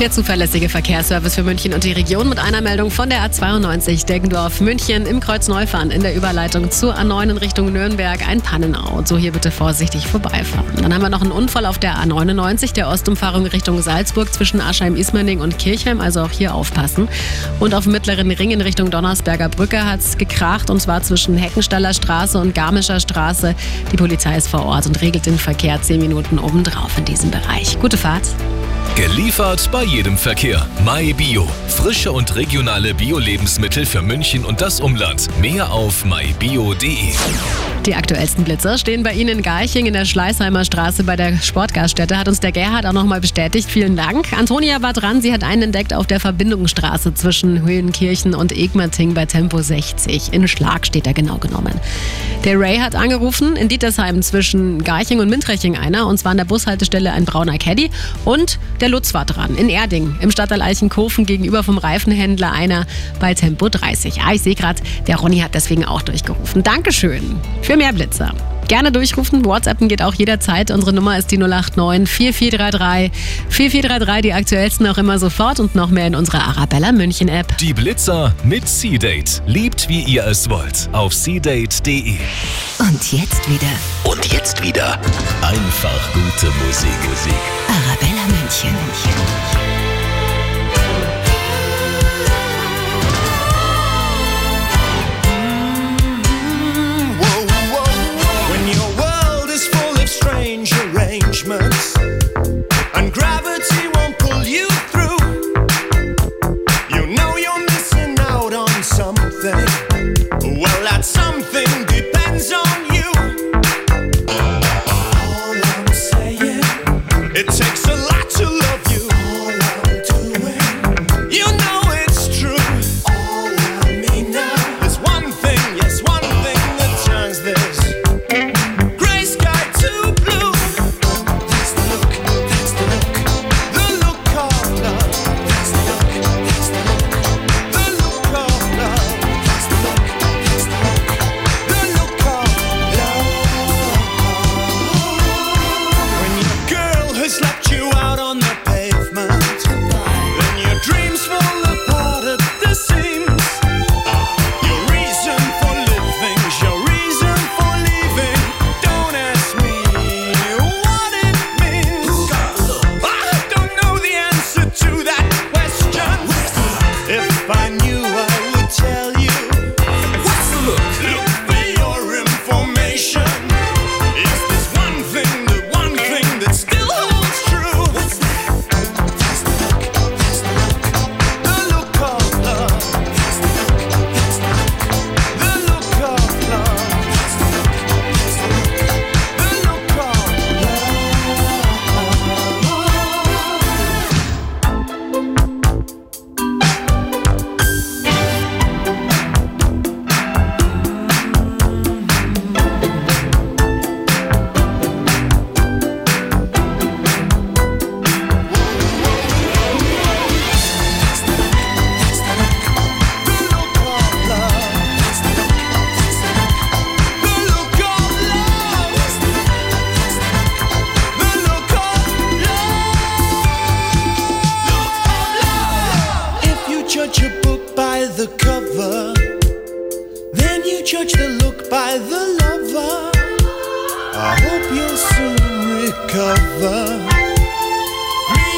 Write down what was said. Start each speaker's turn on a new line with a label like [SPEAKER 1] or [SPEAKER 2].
[SPEAKER 1] Der zuverlässige Verkehrsservice für München und die Region mit einer Meldung von der A92 Deggendorf München im Kreuz Neufahren in der Überleitung zur A9 in Richtung Nürnberg ein Pannenauto. Hier bitte vorsichtig vorbeifahren. Dann haben wir noch einen Unfall auf der A99 der Ostumfahrung Richtung Salzburg zwischen Aschheim-Ismaning und Kirchheim, also auch hier aufpassen. Und auf dem mittleren Ring in Richtung Donnersberger Brücke hat es gekracht und zwar zwischen Heckenstaller Straße und Garmischer Straße. Die Polizei ist vor Ort und regelt den Verkehr zehn Minuten obendrauf in diesem Bereich. Gute Fahrt.
[SPEAKER 2] Geliefert bei jedem Verkehr. MyBio. Frische und regionale Bio-Lebensmittel für München und das Umland. Mehr auf mybio.de.
[SPEAKER 1] Die aktuellsten Blitzer stehen bei Ihnen in Garching in der Schleißheimer Straße bei der Sportgaststätte. Hat uns der Gerhard auch nochmal bestätigt. Vielen Dank. Antonia war dran. Sie hat einen entdeckt auf der Verbindungsstraße zwischen Höhenkirchen und Egmerting bei Tempo 60. In Schlag steht er genau genommen. Der Ray hat angerufen. In Dietersheim zwischen Garching und Mintreching einer. Und zwar an der Bushaltestelle ein brauner Caddy. Und der Lutz war dran. In Erding im Stadtteil Eichenkofen gegenüber vom Reifenhändler einer bei Tempo 30. Ah, ich sehe gerade, der Ronny hat deswegen auch durchgerufen. Dankeschön. Für mehr Blitzer. Gerne durchrufen. WhatsAppen geht auch jederzeit. Unsere Nummer ist die 089 4433 4433. Die aktuellsten auch immer sofort und noch mehr in unserer Arabella München App.
[SPEAKER 2] Die Blitzer mit C-Date. Liebt, wie ihr es wollt. Auf cdate.de.
[SPEAKER 3] Und jetzt wieder
[SPEAKER 2] Und jetzt wieder. Einfach gute Musik. Musik.
[SPEAKER 3] Arabella München.
[SPEAKER 4] When thing deep the cover, then you judge the look by the lover. I hope you'll soon recover.